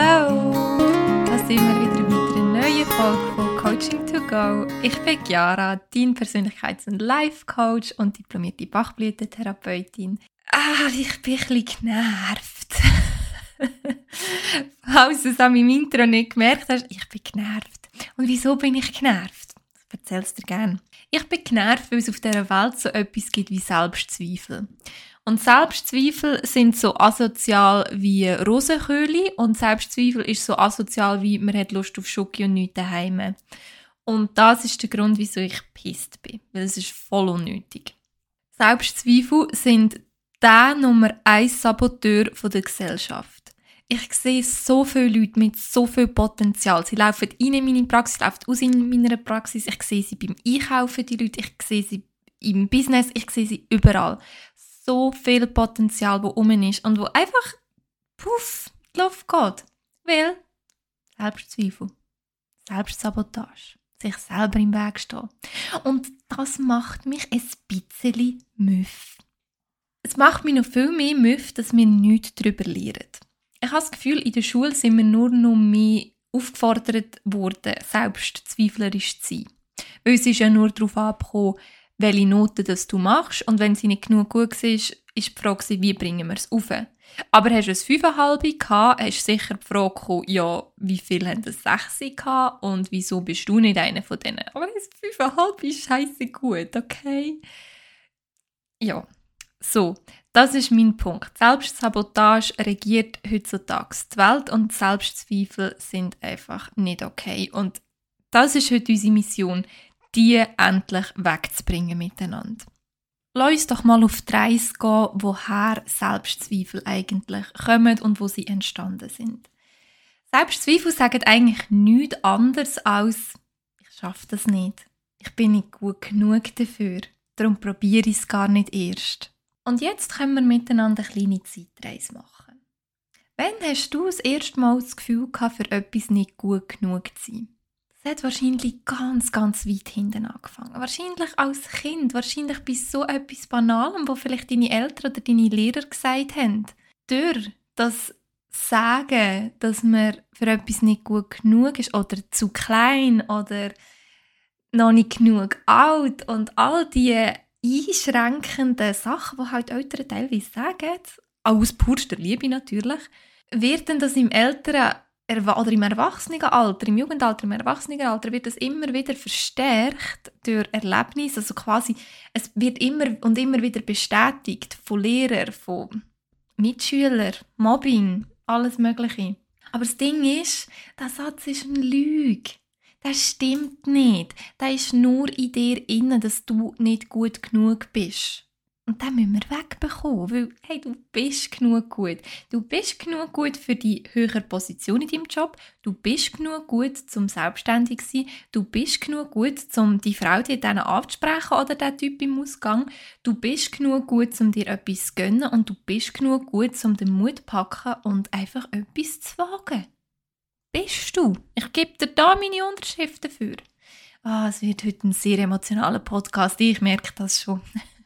Hallo! Da sind wir wieder mit einer neuen Folge von Coaching to Go. Ich bin Chiara, dein Persönlichkeits- und Life-Coach und diplomierte Bachblütentherapeutin. Ah, ich bin ein bisschen genervt. Falls du es an meinem Intro nicht gemerkt hast, ich bin genervt. Und wieso bin ich genervt? Ich erzähle es dir gerne. Ich bin genervt, weil es auf dieser Welt so etwas gibt wie Selbstzweifel. Und Selbstzweifel sind so asozial wie Rosenköhle und Selbstzweifel ist so asozial wie man hat Lust auf Schoki und nichts daheim. Und das ist der Grund, wieso ich pisst bin, weil es ist voll unnötig. Selbstzweifel sind der Nummer 1 Saboteur der Gesellschaft. Ich sehe so viele Leute mit so viel Potenzial. Sie laufen in meine Praxis, laufen aus in meiner Praxis. Ich sehe sie beim Einkaufen, die Leute. Ich sehe sie im Business. Ich sehe sie überall so viel Potenzial, wo um ist und wo einfach puff, die Luft geht. Weil Selbstzweifel, Selbstsabotage, sich selber im Weg stehen. Und das macht mich ein bisschen müff. Es macht mich noch viel mehr müff, dass wir nichts darüber lernen. Ich habe das Gefühl, in der Schule sind wir nur noch mehr aufgefordert worden, selbstzweiflerisch zu sein. Weil es ist ja nur darauf abgekommen, welche Noten das du machst. Und wenn sie nicht genug gut war, ist die Frage, wie bringen wir es auf. Aber hast du ein 5,5 gehabt, hast sicher die Frage gekommen, ja, wie viel haben das 6 gehabt und wieso bist du nicht einer von denen? Aber ein 5,5 ist scheiße gut, okay? Ja, so, das ist mein Punkt. Selbstsabotage regiert heutzutage die Welt und Selbstzweifel sind einfach nicht okay. Und das ist heute unsere Mission die endlich wegzubringen miteinander. Lass uns doch mal auf die Reise gehen, woher Selbstzweifel eigentlich kommen und wo sie entstanden sind. Selbstzweifel sagen eigentlich nichts anderes als ich schaffe das nicht. Ich bin nicht gut genug dafür. Darum probiere ich es gar nicht erst. Und jetzt können wir miteinander eine kleine Zeitreise machen. Wann hast du das erste Mal das Gefühl gehabt, für etwas nicht gut genug zu sein? Hat wahrscheinlich ganz, ganz weit hinten angefangen. Wahrscheinlich als Kind, wahrscheinlich bei so etwas Banalem, wo vielleicht deine Eltern oder deine Lehrer gesagt haben. Durch das Sagen, dass man für etwas nicht gut genug ist oder zu klein oder noch nicht genug alt und all diese einschränkenden Sachen, die halt Eltern teilweise sagen, auch aus purster Liebe natürlich, wird dann das im Eltern oder im Erwachsenenalter, im Jugendalter, im Erwachsenenalter wird das immer wieder verstärkt durch Erlebnisse. Also quasi, es wird immer und immer wieder bestätigt von Lehrern, von Mitschülern, Mobbing, alles Mögliche. Aber das Ding ist, der Satz ist eine Lüge. Das stimmt nicht. Das ist nur in dir innen, dass du nicht gut genug bist. Und den müssen wir wegbekommen, weil hey, du bist genug gut. Du bist genug gut für die höhere Position in deinem Job. Du bist genug gut, zum selbstständig zu sein. Du bist genug gut, um die Frau dir dann anzusprechen oder den Typ im Ausgang. Du bist genug gut, um dir etwas zu gönnen und du bist genug gut, um den Mut zu packen und einfach etwas zu wagen. Bist du? Ich gebe dir da meine Unterschrift dafür. Ah, es wird heute ein sehr emotionaler Podcast. Ich merke das schon.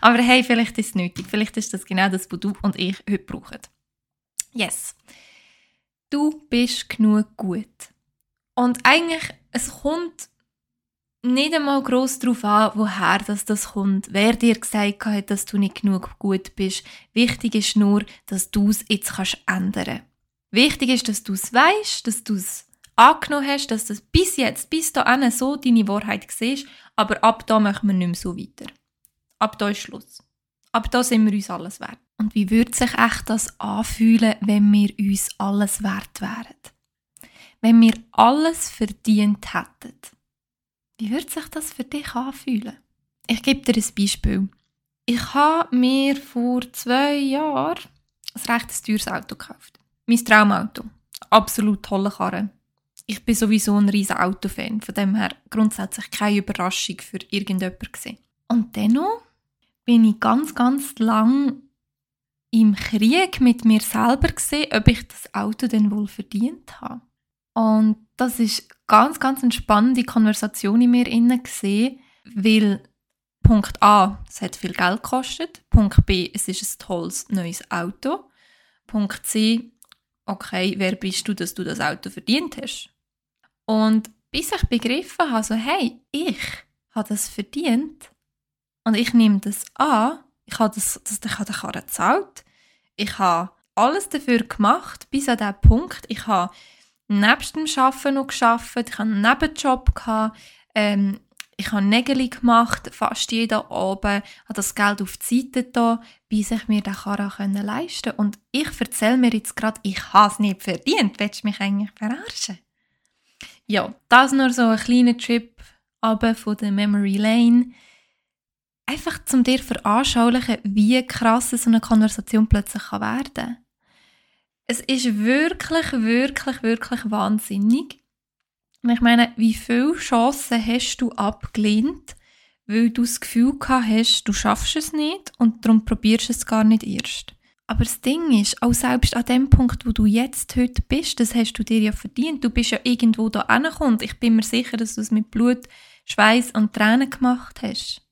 Aber hey, vielleicht ist es nötig. Vielleicht ist das genau das, was du und ich heute brauchen. Yes. Du bist genug gut. Und eigentlich, es kommt nicht einmal gross darauf an, woher das, das kommt, wer dir gesagt hat, dass du nicht genug gut bist. Wichtig ist nur, dass du es jetzt kannst ändern Wichtig ist, dass du es weißt, dass du es angenommen hast, dass das bis jetzt, bis dahin so deine Wahrheit siehst, aber ab da machen wir nicht mehr so weiter. Ab da ist Schluss. Ab da sind wir uns alles wert. Und wie würde sich echt das anfühlen, wenn wir uns alles wert wären? Wenn wir alles verdient hätten? Wie würde sich das für dich anfühlen? Ich gebe dir ein Beispiel. Ich habe mir vor zwei Jahren ein recht teures Auto gekauft. Mein Traumauto. Absolut tolle Karre. Ich bin sowieso ein riesen Autofan, von dem her grundsätzlich keine Überraschung für irgendjemanden. Und dennoch bin ich ganz, ganz lang im Krieg mit mir selber gesehen, ob ich das Auto denn wohl verdient habe. Und das ist ganz, ganz eine spannende Konversation in mir inne gesehen, weil Punkt A, es hat viel Geld gekostet. Punkt B, es ist ein tolles neues Auto. Punkt C, okay, wer bist du, dass du das Auto verdient hast? Und bis ich begriffen habe, so, hey, ich habe das verdient und ich nehme das an, ich habe, das, das, ich habe den Karren gezahlt, ich habe alles dafür gemacht, bis an diesen Punkt, ich habe nebst dem Arbeiten noch gearbeitet, ich hatte einen Nebenjob, gehabt, ähm, ich habe Nägel gemacht, fast jeden Abend, habe das Geld auf die Seite da, bis ich mir den Karren leisten konnte. Und ich erzähle mir jetzt gerade, ich habe es nicht verdient. Willst du mich eigentlich verarschen? Ja, das nur so ein kleiner Trip von der Memory Lane. Einfach zum dir veranschaulichen, wie krass so eine Konversation plötzlich werden kann. Es ist wirklich, wirklich, wirklich wahnsinnig, ich meine, wie viele Chancen hast du abgelehnt, weil du das Gefühl gehabt hast, du schaffst es nicht und darum probierst du es gar nicht erst. Aber das Ding ist, auch selbst an dem Punkt, wo du jetzt heute bist, das hast du dir ja verdient. Du bist ja irgendwo da angekommen. Ich bin mir sicher, dass du es mit Blut, Schweiß und Tränen gemacht hast.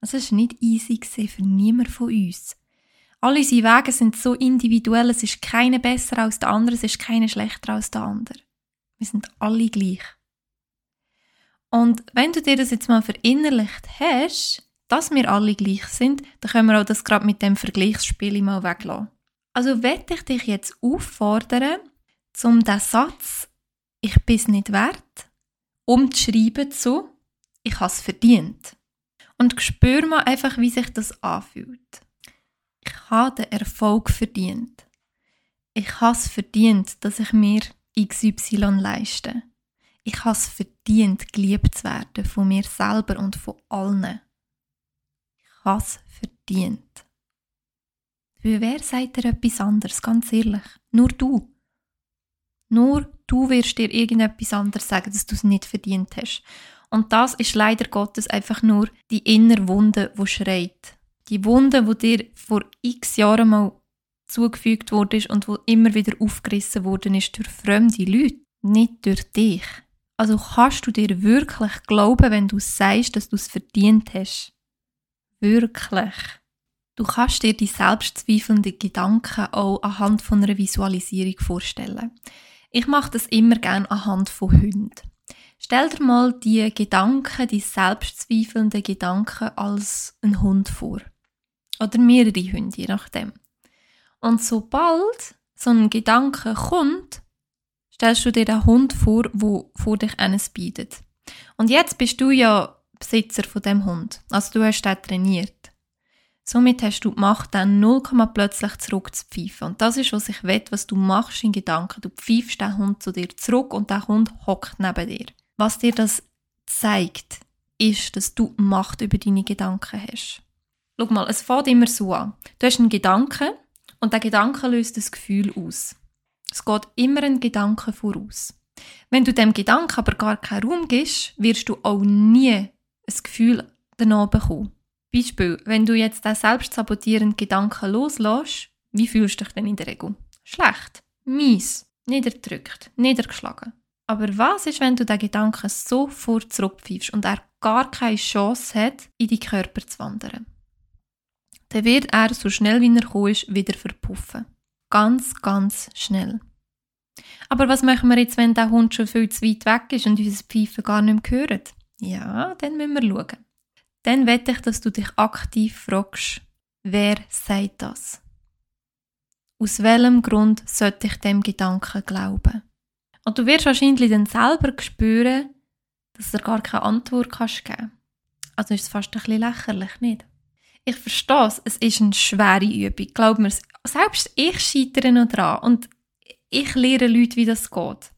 Es war nicht easy für niemand von uns. Alle unsere Wege sind so individuell, es ist keiner besser als der andere, es ist keiner schlechter als der andere. Wir sind alle gleich. Und wenn du dir das jetzt mal verinnerlicht hast, dass wir alle gleich sind, dann können wir auch das gerade mit dem Vergleichsspiel mal weglassen. Also werde ich dich jetzt auffordern, um den Satz «Ich bin es nicht wert» umzuschreiben zu «Ich habe es verdient». Und spür mal einfach, wie sich das anfühlt. Ich habe den Erfolg verdient. Ich habe es verdient, dass ich mir XY leisten. Ich habe es verdient, geliebt zu werden von mir selber und von allen. Ich habe es verdient. Für wer sagt dir etwas anderes, ganz ehrlich? Nur du. Nur du wirst dir irgendetwas anderes sagen, dass du es nicht verdient hast. Und das ist leider Gottes einfach nur die innere Wunde, wo schreit. Die Wunde, wo dir vor x Jahren mal zugefügt wurde und wo immer wieder aufgerissen worden ist durch fremde Leute, nicht durch dich. Also kannst du dir wirklich glauben, wenn du sagst, dass du es verdient hast? Wirklich. Du kannst dir die selbstzweifelnden Gedanken auch anhand von einer Visualisierung vorstellen. Ich mache das immer gerne anhand von Hunden. Stell dir mal die Gedanken, die selbstzweifelnden Gedanken als ein Hund vor. Oder mehrere Hunde, je nachdem. Und sobald so ein Gedanke kommt, stellst du dir den Hund vor, wo vor dich eines bietet. Und jetzt bist du ja Besitzer von dem Hund. Also du hast den trainiert. Somit hast du die Macht, dann 0, plötzlich zurück zu pfeifen. Und das ist, was ich will, was du machst in Gedanken. Du pfeifst den Hund zu dir zurück und der Hund hockt neben dir. Was dir das zeigt, ist, dass du Macht über deine Gedanken hast. Schau mal, es fängt immer so an. Du hast einen Gedanken und der Gedanke löst das Gefühl aus. Es geht immer ein Gedanke voraus. Wenn du dem Gedanken aber gar keinen Raum gibst, wirst du auch nie ein Gefühl danach bekommen. Beispiel, wenn du jetzt den selbstsabotierenden Gedanken loslässt, wie fühlst du dich denn in der Regel? Schlecht, mies, niederdrückt, niedergeschlagen. Aber was ist, wenn du den Gedanken sofort zurückpfeifst und er gar keine Chance hat, in deinen Körper zu wandern? dann wird er so schnell wie er gekommen ist, wieder verpuffen. Ganz, ganz schnell. Aber was machen wir jetzt, wenn der Hund schon viel zu weit weg ist und unser Pfeifen gar nicht mehr hört? Ja, dann müssen wir schauen. Dann wette ich, dass du dich aktiv fragst, wer sagt das? Aus welchem Grund sollte ich dem Gedanken glauben? Und du wirst wahrscheinlich dann selber spüren, dass du gar keine Antwort kannst geben Also ist es fast ein bisschen lächerlich, nicht? ich verstehe es, es ist eine schwere Übung. Glaub mir, selbst ich scheitere noch dran und ich lehre Leute, wie das geht.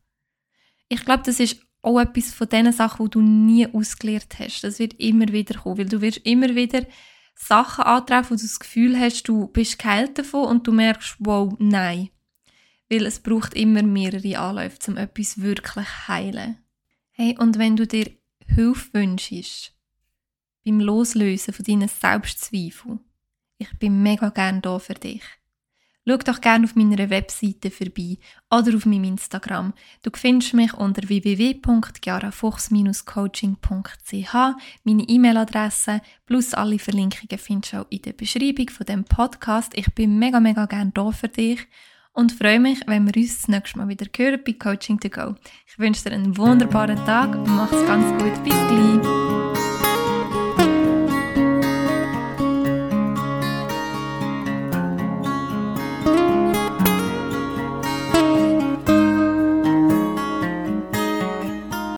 Ich glaube, das ist auch etwas von den Sachen, die du nie ausgelehrt hast. Das wird immer wieder kommen, weil du wirst immer wieder Sachen antreffen, wo du das Gefühl hast, du bist geheilt davon und du merkst, wow, nein. Weil es braucht immer mehrere Anläufe, um etwas wirklich zu heilen. Hey, und wenn du dir Hilfe wünschst, beim Loslösen von deinen Selbstzweifeln. Ich bin mega gern da für dich. Schau doch gerne auf meiner Webseite vorbei oder auf meinem Instagram. Du findest mich unter www.jarafuchs-coaching.ch. Meine E-Mail-Adresse plus alle Verlinkungen findest du auch in der Beschreibung von dem Podcast. Ich bin mega, mega gern da für dich. Und freue mich, wenn wir uns das nächste Mal wieder hören bei Coaching to Go. Ich wünsche dir einen wunderbaren Tag und mach's ganz gut. Bis gleich.